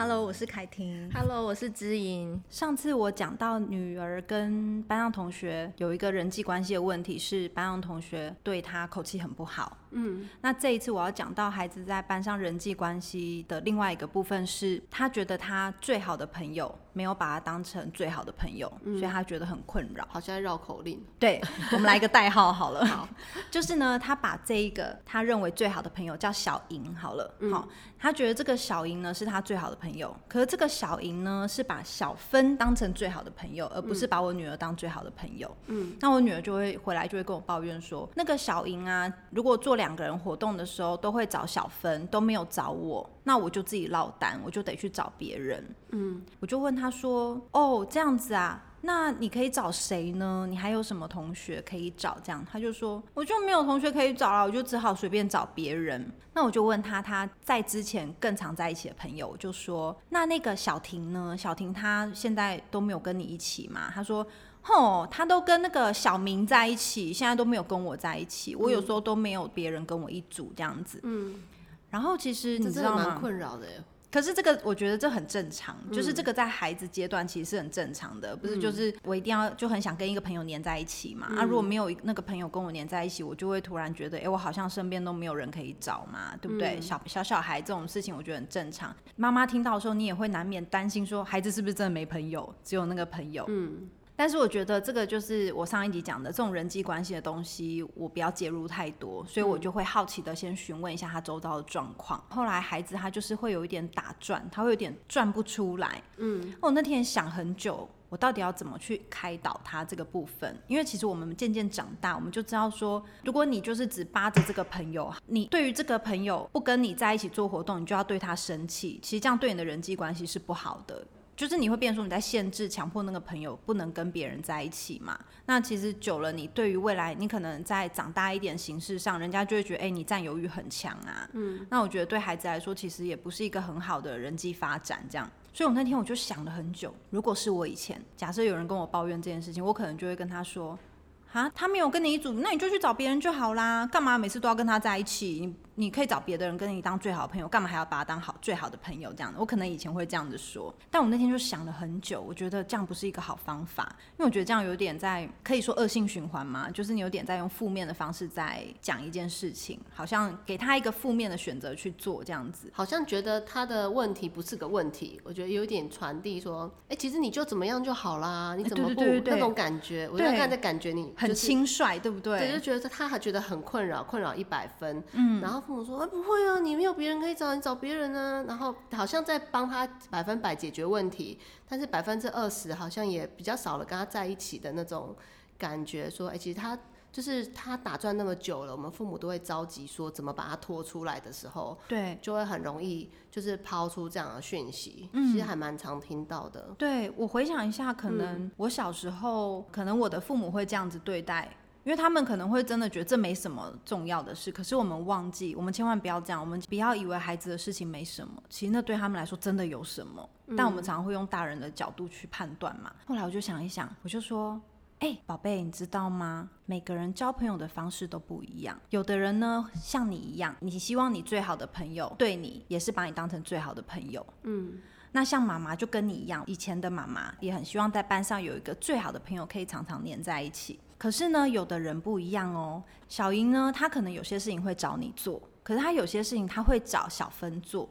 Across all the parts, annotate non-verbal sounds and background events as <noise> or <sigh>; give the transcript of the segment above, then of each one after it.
Hello，我是凯婷。Hello，我是知音。上次我讲到女儿跟班上同学有一个人际关系的问题，是班上同学对她口气很不好。嗯，那这一次我要讲到孩子在班上人际关系的另外一个部分是，他觉得他最好的朋友没有把他当成最好的朋友，嗯、所以他觉得很困扰。好像绕口令。对，我们来一个代号好了。<laughs> 好，就是呢，他把这一个他认为最好的朋友叫小莹好了。嗯、好，他觉得这个小莹呢是他最好的朋友，可是这个小莹呢是把小芬当成最好的朋友，而不是把我女儿当最好的朋友。嗯，那我女儿就会回来就会跟我抱怨说，那个小莹啊，如果做两个人活动的时候都会找小芬，都没有找我，那我就自己落单，我就得去找别人。嗯，我就问他说：“哦，这样子啊，那你可以找谁呢？你还有什么同学可以找？”这样他就说：“我就没有同学可以找了，我就只好随便找别人。”那我就问他他在之前更常在一起的朋友，我就说：“那那个小婷呢？小婷她现在都没有跟你一起嘛？”他说。哦，他都跟那个小明在一起，现在都没有跟我在一起。我有时候都没有别人跟我一组这样子。嗯，然后其实你知道吗？蛮困扰的。可是这个我觉得这很正常，嗯、就是这个在孩子阶段其实是很正常的，不是？就是我一定要就很想跟一个朋友黏在一起嘛。嗯、啊，如果没有那个朋友跟我黏在一起，我就会突然觉得，哎、欸，我好像身边都没有人可以找嘛，对不对？嗯、小小小孩这种事情，我觉得很正常。妈妈听到的时候，你也会难免担心说，孩子是不是真的没朋友，只有那个朋友？嗯。但是我觉得这个就是我上一集讲的这种人际关系的东西，我不要介入太多，所以我就会好奇的先询问一下他周遭的状况。后来孩子他就是会有一点打转，他会有点转不出来。嗯，我那天想很久，我到底要怎么去开导他这个部分？因为其实我们渐渐长大，我们就知道说，如果你就是只扒着这个朋友，你对于这个朋友不跟你在一起做活动，你就要对他生气，其实这样对你的人际关系是不好的。就是你会变成说你在限制、强迫那个朋友不能跟别人在一起嘛？那其实久了，你对于未来，你可能在长大一点形式上，人家就会觉得，哎、欸，你占有欲很强啊。嗯。那我觉得对孩子来说，其实也不是一个很好的人际发展这样。所以我那天我就想了很久，如果是我以前，假设有人跟我抱怨这件事情，我可能就会跟他说，啊，他没有跟你一组，那你就去找别人就好啦，干嘛每次都要跟他在一起？你可以找别的人跟你当最好的朋友，干嘛还要把他当好最好的朋友？这样的，我可能以前会这样子说，但我那天就想了很久，我觉得这样不是一个好方法，因为我觉得这样有点在可以说恶性循环嘛，就是你有点在用负面的方式在讲一件事情，好像给他一个负面的选择去做这样子，好像觉得他的问题不是个问题，我觉得有点传递说，哎、欸，其实你就怎么样就好啦，你怎么不、那种感觉？我就看在感觉你、就是、很轻率，对不对？对，就觉得他还觉得很困扰，困扰一百分，嗯，然后。父母说：“哎，不会啊，你没有别人可以找，你找别人啊。”然后好像在帮他百分百解决问题，但是百分之二十好像也比较少了跟他在一起的那种感觉。说：“哎，其实他就是他打转那么久了，我们父母都会着急说怎么把他拖出来的时候，对，就会很容易就是抛出这样的讯息。嗯，其实还蛮常听到的。对，我回想一下，可能我小时候，嗯，可能我的父母会这样子对待。”因为他们可能会真的觉得这没什么重要的事，可是我们忘记，我们千万不要这样，我们不要以为孩子的事情没什么，其实那对他们来说真的有什么。嗯、但我们常常会用大人的角度去判断嘛。后来我就想一想，我就说，哎、欸，宝贝，你知道吗？每个人交朋友的方式都不一样。有的人呢，像你一样，你希望你最好的朋友对你也是把你当成最好的朋友。嗯，那像妈妈就跟你一样，以前的妈妈也很希望在班上有一个最好的朋友，可以常常黏在一起。可是呢，有的人不一样哦。小莹呢，她可能有些事情会找你做，可是她有些事情她会找小芬做，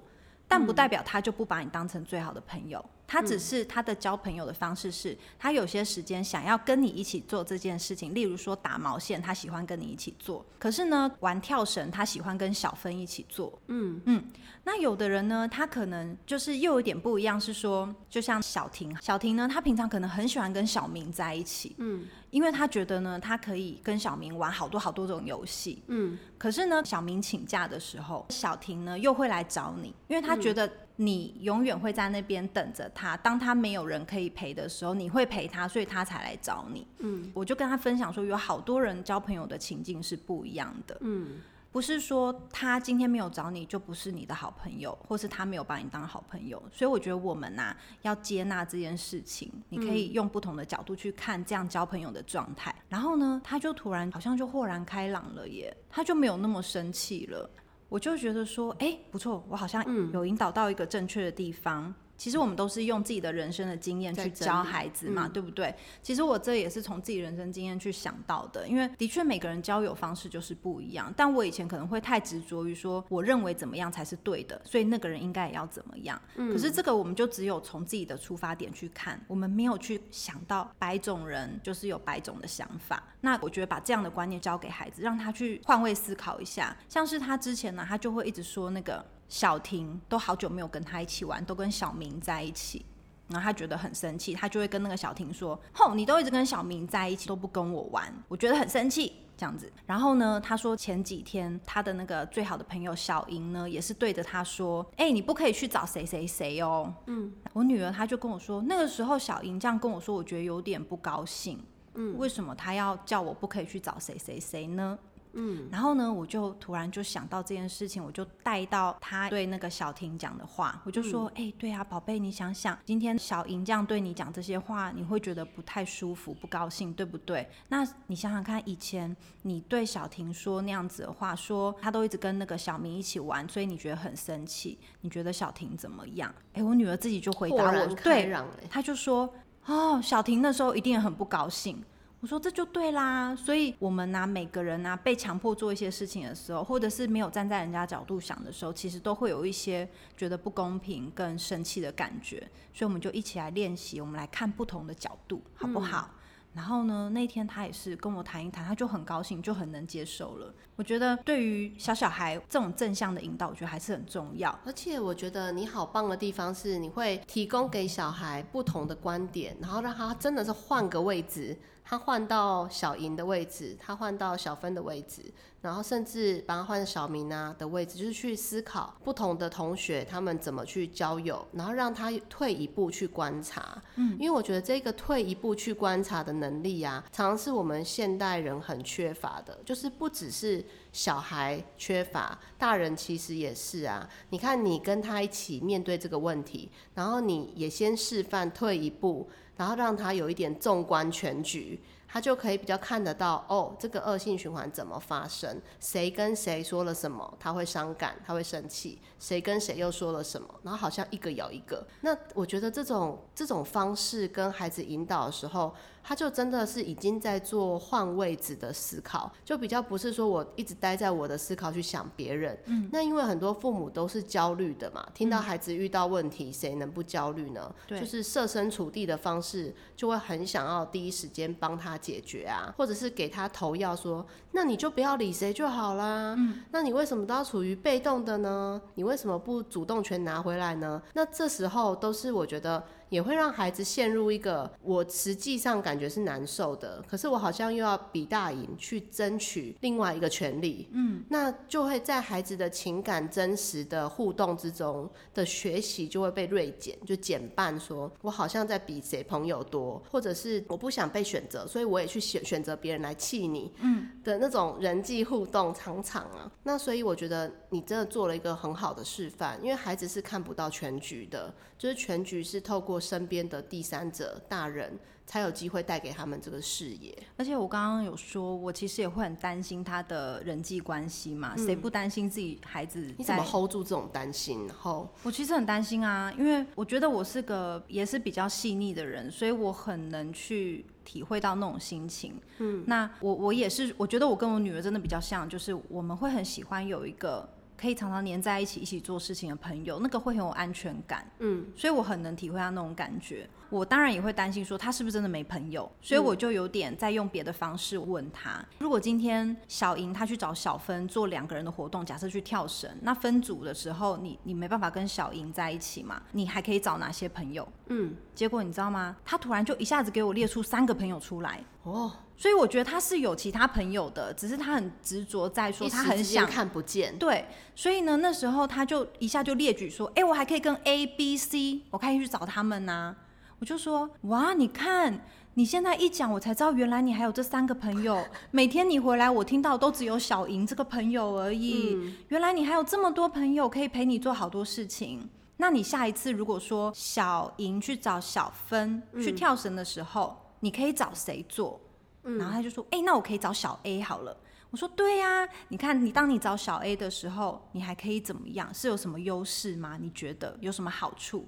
但不代表她就不把你当成最好的朋友。他只是他的交朋友的方式是，他有些时间想要跟你一起做这件事情，例如说打毛线，他喜欢跟你一起做。可是呢，玩跳绳，他喜欢跟小芬一起做。嗯嗯。那有的人呢，他可能就是又有点不一样，是说，就像小婷，小婷呢，她平常可能很喜欢跟小明在一起。嗯。因为他觉得呢，他可以跟小明玩好多好多种游戏。嗯。可是呢，小明请假的时候，小婷呢又会来找你，因为他觉得。你永远会在那边等着他，当他没有人可以陪的时候，你会陪他，所以他才来找你。嗯，我就跟他分享说，有好多人交朋友的情境是不一样的。嗯，不是说他今天没有找你就不是你的好朋友，或是他没有把你当好朋友。所以我觉得我们呐、啊、要接纳这件事情，你可以用不同的角度去看这样交朋友的状态。然后呢，他就突然好像就豁然开朗了耶，他就没有那么生气了。我就觉得说，哎、欸，不错，我好像有引导到一个正确的地方。其实我们都是用自己的人生的经验去教孩子嘛，对不对？其实我这也是从自己人生经验去想到的，因为的确每个人交友方式就是不一样。但我以前可能会太执着于说，我认为怎么样才是对的，所以那个人应该也要怎么样。可是这个我们就只有从自己的出发点去看，我们没有去想到百种人就是有百种的想法。那我觉得把这样的观念教给孩子，让他去换位思考一下。像是他之前呢，他就会一直说那个。小婷都好久没有跟他一起玩，都跟小明在一起，然后他觉得很生气，他就会跟那个小婷说：“吼，你都一直跟小明在一起，都不跟我玩，我觉得很生气。”这样子。然后呢，他说前几天他的那个最好的朋友小莹呢，也是对着他说：“哎，你不可以去找谁谁谁哦。”嗯，我女儿她就跟我说，那个时候小莹这样跟我说，我觉得有点不高兴。嗯，为什么他要叫我不可以去找谁谁谁呢？嗯，然后呢，我就突然就想到这件事情，我就带到他对那个小婷讲的话，我就说，哎、嗯，对啊，宝贝，你想想，今天小莹这样对你讲这些话，你会觉得不太舒服、不高兴，对不对？那你想想看，以前你对小婷说那样子的话，说他都一直跟那个小明一起玩，所以你觉得很生气，你觉得小婷怎么样？哎，我女儿自己就回答我，对，她就说，哦，小婷那时候一定很不高兴。我说这就对啦，所以我们呢、啊，每个人呢、啊，被强迫做一些事情的时候，或者是没有站在人家角度想的时候，其实都会有一些觉得不公平、跟生气的感觉。所以我们就一起来练习，我们来看不同的角度，好不好？嗯然后呢，那天他也是跟我谈一谈，他就很高兴，就很能接受了。我觉得对于小小孩这种正向的引导，我觉得还是很重要。而且我觉得你好棒的地方是，你会提供给小孩不同的观点，然后让他真的是换个位置，他换到小莹的位置，他换到小芬的位置。然后甚至把他换小明啊的位置，就是去思考不同的同学他们怎么去交友，然后让他退一步去观察。嗯，因为我觉得这个退一步去观察的能力啊，常常是我们现代人很缺乏的。就是不只是小孩缺乏，大人其实也是啊。你看，你跟他一起面对这个问题，然后你也先示范退一步，然后让他有一点纵观全局。他就可以比较看得到哦，这个恶性循环怎么发生？谁跟谁说了什么，他会伤感，他会生气？谁跟谁又说了什么？然后好像一个咬一个。那我觉得这种这种方式跟孩子引导的时候，他就真的是已经在做换位置的思考，就比较不是说我一直待在我的思考去想别人。嗯，那因为很多父母都是焦虑的嘛，听到孩子遇到问题，谁能不焦虑呢？对，就是设身处地的方式，就会很想要第一时间帮他解决啊，或者是给他投药说，那你就不要理谁就好啦。嗯，那你为什么都要处于被动的呢？你为什么不主动权拿回来呢？那这时候都是我觉得。也会让孩子陷入一个我实际上感觉是难受的，可是我好像又要比大赢去争取另外一个权利，嗯，那就会在孩子的情感真实的互动之中的学习就会被锐减，就减半说，说我好像在比谁朋友多，或者是我不想被选择，所以我也去选选择别人来气你，嗯的那种人际互动常常啊，那所以我觉得你真的做了一个很好的示范，因为孩子是看不到全局的，就是全局是透过。身边的第三者大人才有机会带给他们这个视野，而且我刚刚有说，我其实也会很担心他的人际关系嘛，谁、嗯、不担心自己孩子？你怎么 hold 住这种担心？然后我其实很担心啊，因为我觉得我是个也是比较细腻的人，所以我很能去体会到那种心情。嗯，那我我也是，我觉得我跟我女儿真的比较像，就是我们会很喜欢有一个。可以常常黏在一起，一起做事情的朋友，那个会很有安全感。嗯，所以我很能体会他那种感觉。我当然也会担心说他是不是真的没朋友，所以我就有点在用别的方式问他。如果今天小莹他去找小芬做两个人的活动，假设去跳绳，那分组的时候你你没办法跟小莹在一起嘛？你还可以找哪些朋友？嗯，结果你知道吗？他突然就一下子给我列出三个朋友出来。哦，所以我觉得他是有其他朋友的，只是他很执着在说他很想看不见。对，所以呢那时候他就一下就列举说，哎，我还可以跟 A、B、C，我可以去找他们呐、啊。我就说哇，你看你现在一讲，我才知道原来你还有这三个朋友。每天你回来，我听到都只有小莹这个朋友而已。嗯。原来你还有这么多朋友可以陪你做好多事情。那你下一次如果说小莹去找小芬去跳绳的时候，嗯，你可以找谁做？然后他就说，哎，那我可以找小 A 好了。我说对呀、啊，你看你当你找小 A 的时候，你还可以怎么样？是有什么优势吗？你觉得有什么好处？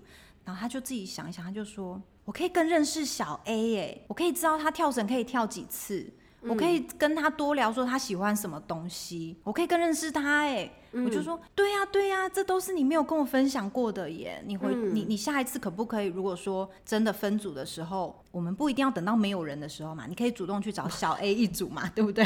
然后他就自己想一想，他就说：“我可以更认识小 A 耶，我可以知道他跳绳可以跳几次，我可以跟他多聊说他喜欢什么东西，我可以更认识他哎。”嗯、我就说，对呀、啊，对呀、啊，这都是你没有跟我分享过的耶。你回、嗯、你你下一次可不可以？如果说真的分组的时候，我们不一定要等到没有人的时候嘛，你可以主动去找小 A 一组嘛，<laughs> 对不对？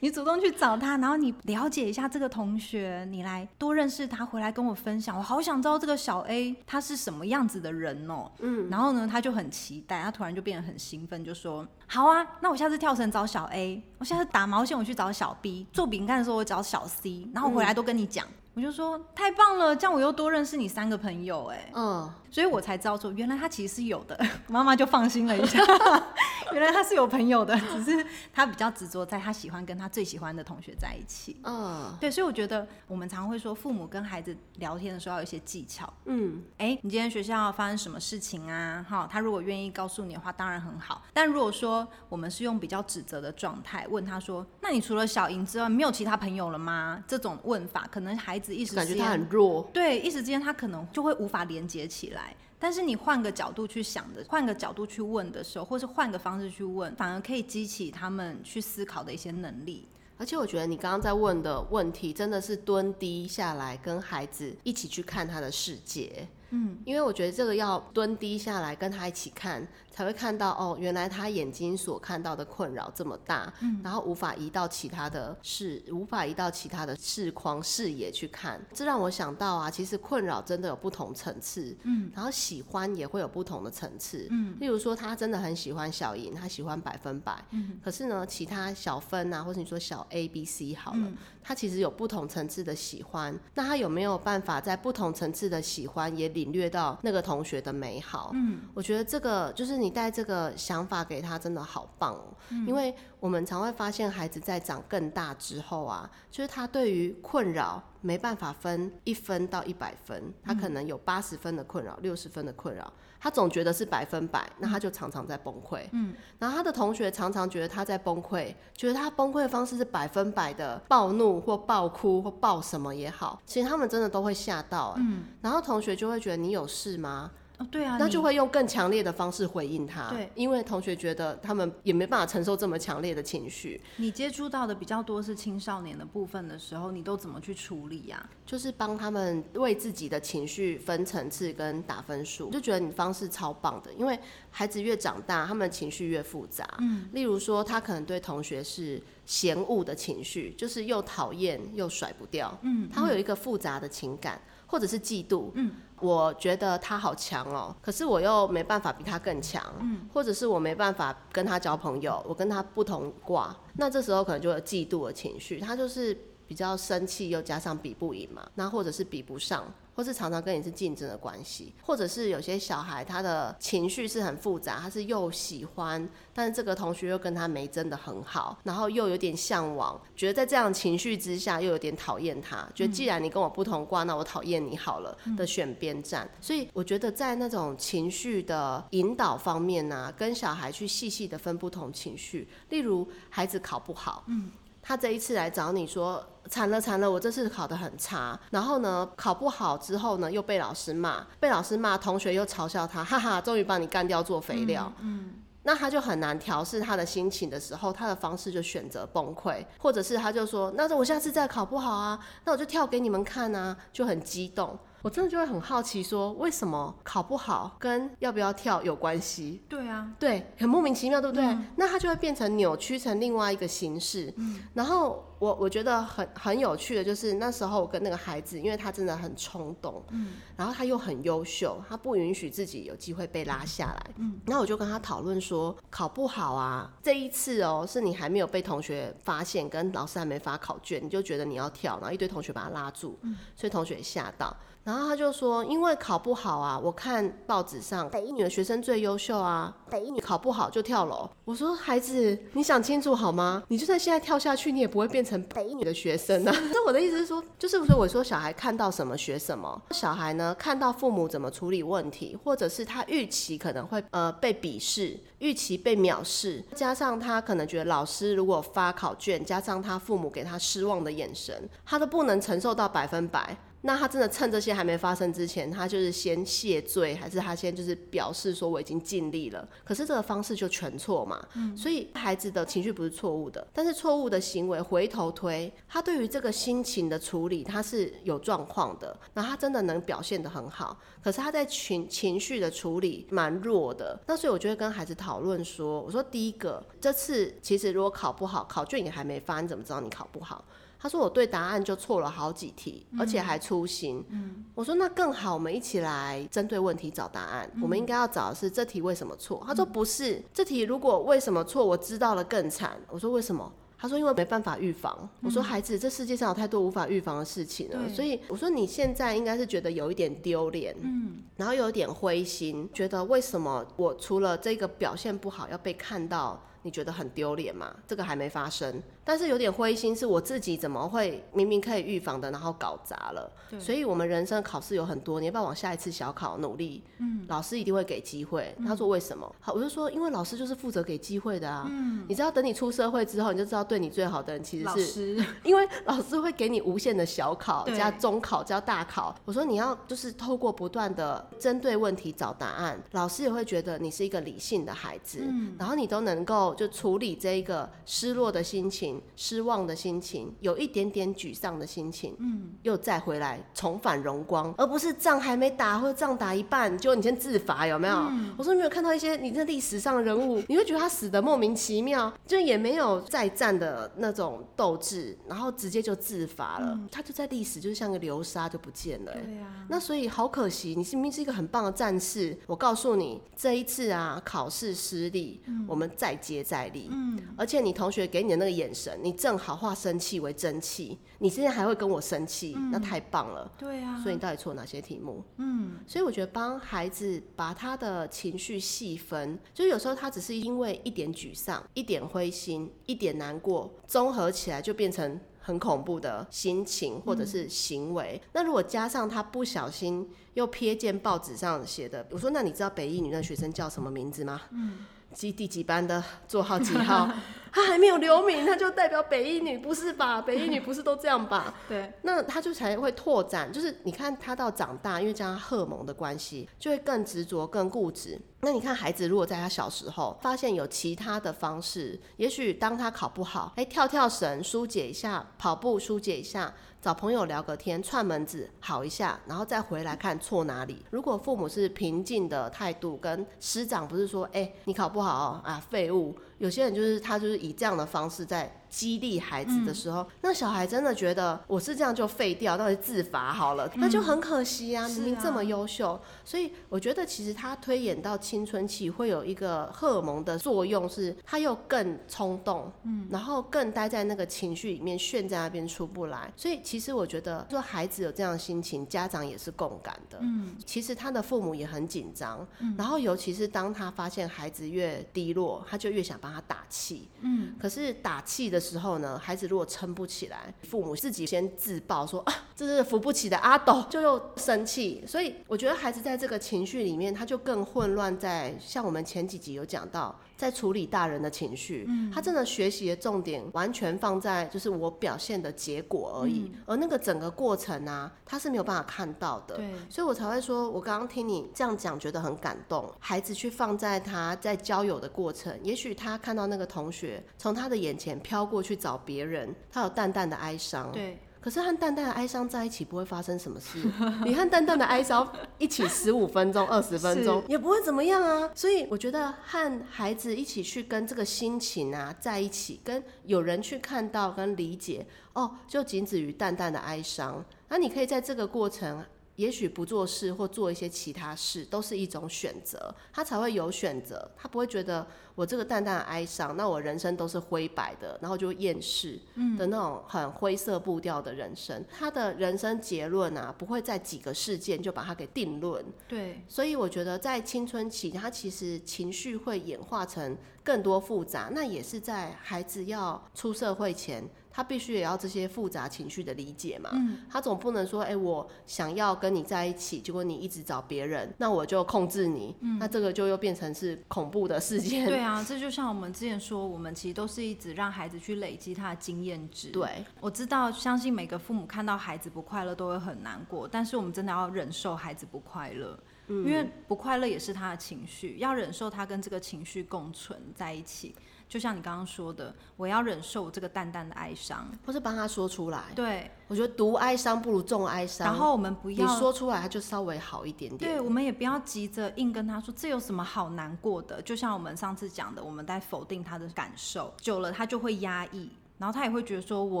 你主动去找他，然后你了解一下这个同学，你来多认识他，回来跟我分享。我好想知道这个小 A 他是什么样子的人哦。嗯，然后呢，他就很期待，他突然就变得很兴奋，就说：好啊，那我下次跳绳找小 A，我下次打毛线我去找小 B，做饼干的时候我找小 C，然后回来都跟你讲。嗯我就说太棒了，这样我又多认识你三个朋友哎，嗯，所以我才知道说原来他其实是有的，<laughs> 妈妈就放心了一下，<laughs> 原来他是有朋友的，只是他比较执着在他喜欢跟他最喜欢的同学在一起，嗯，对，所以我觉得我们常会说父母跟孩子聊天的时候要有一些技巧，嗯，哎，你今天学校发生什么事情啊？哈，他如果愿意告诉你的话，当然很好，但如果说我们是用比较指责的状态问他说，那你除了小莹之外，没有其他朋友了吗？这种问法可能孩子。一时感觉他很弱，对，一时之间他可能就会无法连接起来。但是你换个角度去想的，换个角度去问的时候，或是换个方式去问，反而可以激起他们去思考的一些能力。而且我觉得你刚刚在问的问题，真的是蹲低下来跟孩子一起去看他的世界。嗯，因为我觉得这个要蹲低下来跟他一起看，才会看到哦，原来他眼睛所看到的困扰这么大，嗯，然后无法移到其他的视，无法移到其他的视框视野去看。这让我想到啊，其实困扰真的有不同层次，嗯，然后喜欢也会有不同的层次，嗯，例如说他真的很喜欢小莹，他喜欢百分百，嗯，可是呢，其他小分啊，或者你说小 A、B、C 好了，嗯，他其实有不同层次的喜欢，那他有没有办法在不同层次的喜欢也领略到那个同学的美好，嗯，我觉得这个就是你带这个想法给他，真的好棒哦。嗯，因为我们常会发现孩子在长更大之后啊，就是他对于困扰没办法分一分到一百分，他可能有八十分的困扰，六十分的困扰。他总觉得是百分百，那他就常常在崩溃。嗯，然后他的同学常常觉得他在崩溃，觉得他崩溃的方式是百分百的暴怒或暴哭或暴什么也好，其实他们真的都会吓到。嗯，然后同学就会觉得你有事吗？对啊，那就会用更强烈的方式回应他。对，因为同学觉得他们也没办法承受这么强烈的情绪。你接触到的比较多是青少年的部分的时候，你都怎么去处理呀？就是帮他们为自己的情绪分层次跟打分数，就觉得你方式超棒的。因为孩子越长大，他们的情绪越复杂。嗯，例如说，他可能对同学是嫌恶的情绪，就是又讨厌又甩不掉。嗯，他会有一个复杂的情感。或者是嫉妒，嗯，我觉得他好强哦，可是我又没办法比他更强，嗯，或者是我没办法跟他交朋友，我跟他不同卦，那这时候可能就有嫉妒的情绪，他就是比较生气，又加上比不赢嘛，那或者是比不上。或是常常跟你是竞争的关系，或者是有些小孩他的情绪是很复杂，他是又喜欢，但是这个同学又跟他没真的很好，然后又有点向往，觉得在这样情绪之下又有点讨厌他，觉得既然你跟我不同挂，那我讨厌你好了的选边站。所以我觉得在那种情绪的引导方面呢、啊，跟小孩去细细的分不同情绪，例如孩子考不好，嗯。他这一次来找你说，惨了惨了，我这次考得很差，然后呢，考不好之后呢，又被老师骂，被老师骂，同学又嘲笑他，哈哈，终于把你干掉做肥料。嗯，嗯，那他就很难调试他的心情的时候，他的方式就选择崩溃，或者是他就说，那我下次再考不好啊，那我就跳给你们看啊，就很激动。我真的就会很好奇，说为什么考不好跟要不要跳有关系？对啊，对，很莫名其妙，对不对？嗯、那它就会变成扭曲成另外一个形式。嗯、然后我我觉得很很有趣的就是那时候我跟那个孩子，因为他真的很冲动，嗯，然后他又很优秀，他不允许自己有机会被拉下来，嗯，然后我就跟他讨论说，考不好啊，这一次哦，是你还没有被同学发现，跟老师还没发考卷，你就觉得你要跳，然后一堆同学把他拉住，嗯，所以同学吓到。然后他就说，因为考不好啊，我看报纸上北一女的学生最优秀啊，北一女考不好就跳楼。我说孩子，你想清楚好吗？你就算现在跳下去，你也不会变成北一女的学生啊。<laughs> 那我的意思是说，就是说我说小孩看到什么学什么，小孩呢看到父母怎么处理问题，或者是他预期可能会呃被鄙视，预期被藐视，加上他可能觉得老师如果发考卷，加上他父母给他失望的眼神，他都不能承受到百分百。那他真的趁这些还没发生之前，他就是先谢罪，还是他先就是表示说我已经尽力了？可是这个方式就全错嘛。嗯。所以孩子的情绪不是错误的，但是错误的行为回头推，他对于这个心情的处理他是有状况的。那他真的能表现得很好，可是他在情情绪的处理蛮弱的。那所以我就会跟孩子讨论说，我说第一个，这次其实如果考不好，考卷也还没发，你怎么知道你考不好？他说我对答案就错了好几题，而且还粗心。嗯，我说那更好，我们一起来针对问题找答案。嗯，我们应该要找的是这题为什么错？他说不是，这题如果为什么错，我知道了更惨。我说为什么？他说因为没办法预防。我说孩子，这世界上有太多无法预防的事情了，所以我说你现在应该是觉得有一点丢脸，嗯，然后有一点灰心，觉得为什么我除了这个表现不好要被看到？你觉得很丢脸吗？这个还没发生，但是有点灰心，是我自己怎么会明明可以预防的，然后搞砸了。对。所以，我们人生考试有很多，你要不要往下一次小考努力？嗯。老师一定会给机会。他说为什么？好，我就说，因为老师就是负责给机会的啊。嗯。你知道，等你出社会之后，你就知道对你最好的人其实是老师，<laughs> 因为老师会给你无限的小考加中考加大考。我说你要就是透过不断的针对问题找答案，老师也会觉得你是一个理性的孩子，嗯。然后你都能够。就处理这一个失落的心情、失望的心情、有一点点沮丧的心情，嗯，又再回来重返荣光，而不是仗还没打或者仗打一半就你先自罚，有没有？嗯、我说没有看到一些你在历史上人物，你会觉得他死的莫名其妙，就也没有再战的那种斗志，然后直接就自罚了，嗯、他就在历史就是像个流沙就不见了、欸。对呀、啊，那所以好可惜，你明明是一个很棒的战士，我告诉你，这一次啊考试失利，嗯、我们再接。再厉，嗯，而且你同学给你的那个眼神，你正好化生气为真气，你现在还会跟我生气，嗯，那太棒了，对啊，所以你到底错哪些题目？嗯，所以我觉得帮孩子把他的情绪细分，就是有时候他只是因为一点沮丧、一点灰心、一点难过，综合起来就变成很恐怖的心情或者是行为。嗯，那如果加上他不小心又瞥见报纸上写的，我说那你知道北一女那学生叫什么名字吗？嗯。几第几班的座号几号？<laughs> 他还没有留名，他就代表北一女，不是吧？<laughs> 北一女不是都这样吧？对，那他就才会拓展，就是你看他到长大，因为这样荷尔蒙的关系，就会更执着、更固执。那你看孩子如果在他小时候发现有其他的方式，也许当他考不好，哎，跳跳绳疏解一下，跑步疏解一下。找朋友聊个天，串门子好一下，然后再回来看错哪里。如果父母是平静的态度，跟师长不是说，哎、你考不好啊，废物。有些人就是他就是以这样的方式在激励孩子的时候，嗯，那小孩真的觉得我是这样就废掉，到底自罚好了，嗯，那就很可惜啊，明明这么优秀。所以我觉得其实他推演到青春期会有一个荷尔蒙的作用，是他又更冲动，嗯，然后更待在那个情绪里面，炫在那边出不来。所以其实我觉得说孩子有这样的心情，家长也是共感的。嗯，其实他的父母也很紧张，嗯，然后尤其是当他发现孩子越低落，他就越想帮他打气。嗯，可是打气的时候呢，孩子如果撑不起来，父母自己先自爆说啊，这是扶不起的阿斗，就又生气。所以我觉得孩子在这个情绪里面，他就更混乱。在像我们前几集有讲到，在处理大人的情绪，嗯，他真的学习的重点完全放在就是我表现的结果而已，嗯，而那个整个过程啊，他是没有办法看到的。对，所以我才会说，我刚刚听你这样讲，觉得很感动。孩子去放在他在交友的过程，也许他看到那个同学从他的眼前飘过去找别人，他有淡淡的哀伤。对。可是和淡淡的哀伤在一起不会发生什么事，<laughs> 你和淡淡的哀伤一起十五分钟、二十分钟也不会怎么样啊。所以我觉得和孩子一起去跟这个心情啊在一起，跟有人去看到跟理解哦，就仅止于淡淡的哀伤。那你可以在这个过程也许不做事或做一些其他事都是一种选择，他才会有选择，他不会觉得我这个淡淡的哀伤，那我人生都是灰白的，然后就厌世的那种很灰色步调的人生。他的人生结论啊，不会在几个事件就把它给定论。对，所以我觉得在青春期，他其实情绪会演化成更多复杂，那也是在孩子要出社会前。他必须也要这些复杂情绪的理解嘛，嗯，他总不能说，哎、欸，我想要跟你在一起，结果你一直找别人，那我就控制你，嗯，那这个就又变成是恐怖的事件。对啊，这就像我们之前说，我们其实都是一直让孩子去累积他的经验值。对，我知道，相信每个父母看到孩子不快乐都会很难过，但是我们真的要忍受孩子不快乐，嗯，因为不快乐也是他的情绪，要忍受他跟这个情绪共存在一起。就像你刚刚说的，我要忍受这个淡淡的哀伤，或是帮他说出来。对，我觉得独哀伤不如众哀伤。然后我们不要你说出来，他就稍微好一点点。对，我们也不要急着硬跟他说，这有什么好难过的？就像我们上次讲的，我们在否定他的感受，久了他就会压抑，然后他也会觉得说，我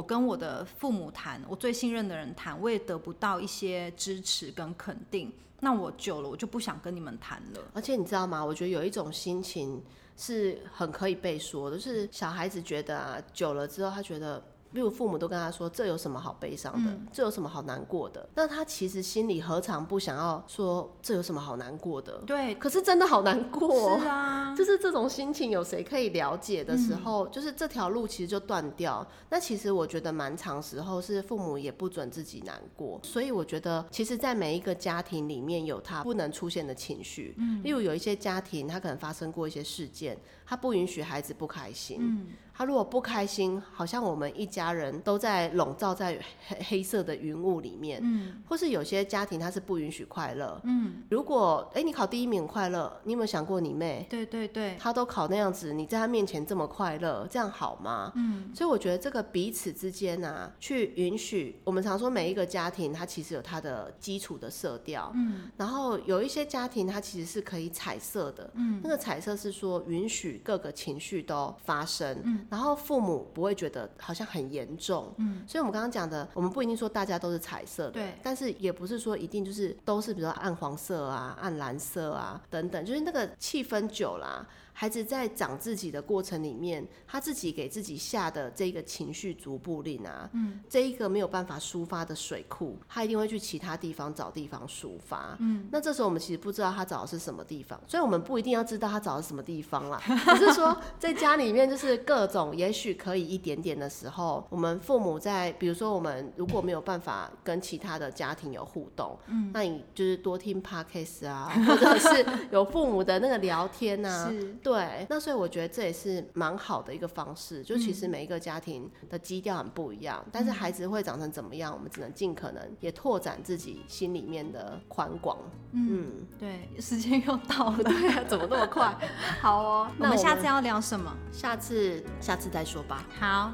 跟我的父母谈，我最信任的人谈，我也得不到一些支持跟肯定，那我久了我就不想跟你们谈了。而且你知道吗？我觉得有一种心情。是很可以被说的，就是小孩子觉得啊，久了之后，他觉得。例如父母都跟他说：“这有什么好悲伤的？嗯、这有什么好难过的？”那他其实心里何尝不想要说：“这有什么好难过的？”对，可是真的好难过。是啊，<laughs> 就是这种心情，有谁可以了解的时候，嗯、就是这条路其实就断掉。那其实我觉得蛮长时候是父母也不准自己难过，所以我觉得其实，在每一个家庭里面有他不能出现的情绪。嗯，例如有一些家庭，他可能发生过一些事件，他不允许孩子不开心。嗯。他如果不开心，好像我们一家人都在笼罩在黑黑色的云雾里面。嗯，或是有些家庭他是不允许快乐。嗯，如果哎、欸、你考第一名快乐，你有没有想过你妹？对对对，他都考那样子，你在他面前这么快乐，这样好吗？嗯，所以我觉得这个彼此之间啊，去允许，我们常说每一个家庭它其实有它的基础的色调。嗯，然后有一些家庭它其实是可以彩色的。嗯，那个彩色是说允许各个情绪都发生。嗯。然后父母不会觉得好像很严重，嗯，所以我们刚刚讲的，我们不一定说大家都是彩色的，对，但是也不是说一定就是都是比如说暗黄色啊、暗蓝色啊等等，就是那个气氛久了啊。孩子在长自己的过程里面，他自己给自己下的这个情绪逐步令啊，嗯，这一个没有办法抒发的水库，他一定会去其他地方找地方抒发，嗯，那这时候我们其实不知道他找的是什么地方，所以我们不一定要知道他找的是什么地方啦，<laughs> 只是说在家里面就是各种也许可以一点点的时候，我们父母在比如说我们如果没有办法跟其他的家庭有互动，嗯，那你就是多听 Podcast 啊，或者 <laughs> 是有父母的那个聊天啊，是。对，那所以我觉得这也是蛮好的一个方式。就其实每一个家庭的基调很不一样，嗯、但是孩子会长成怎么样，我们只能尽可能也拓展自己心里面的宽广。嗯，嗯对，时间又到了，<laughs> 对啊，怎么那么快？<laughs> 好哦，那我们下次要聊什么？下次下次再说吧。好，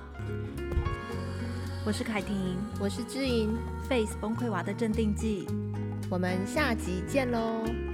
我是凯婷，我是知音，Face 崩溃娃的镇定剂，我们下集见喽。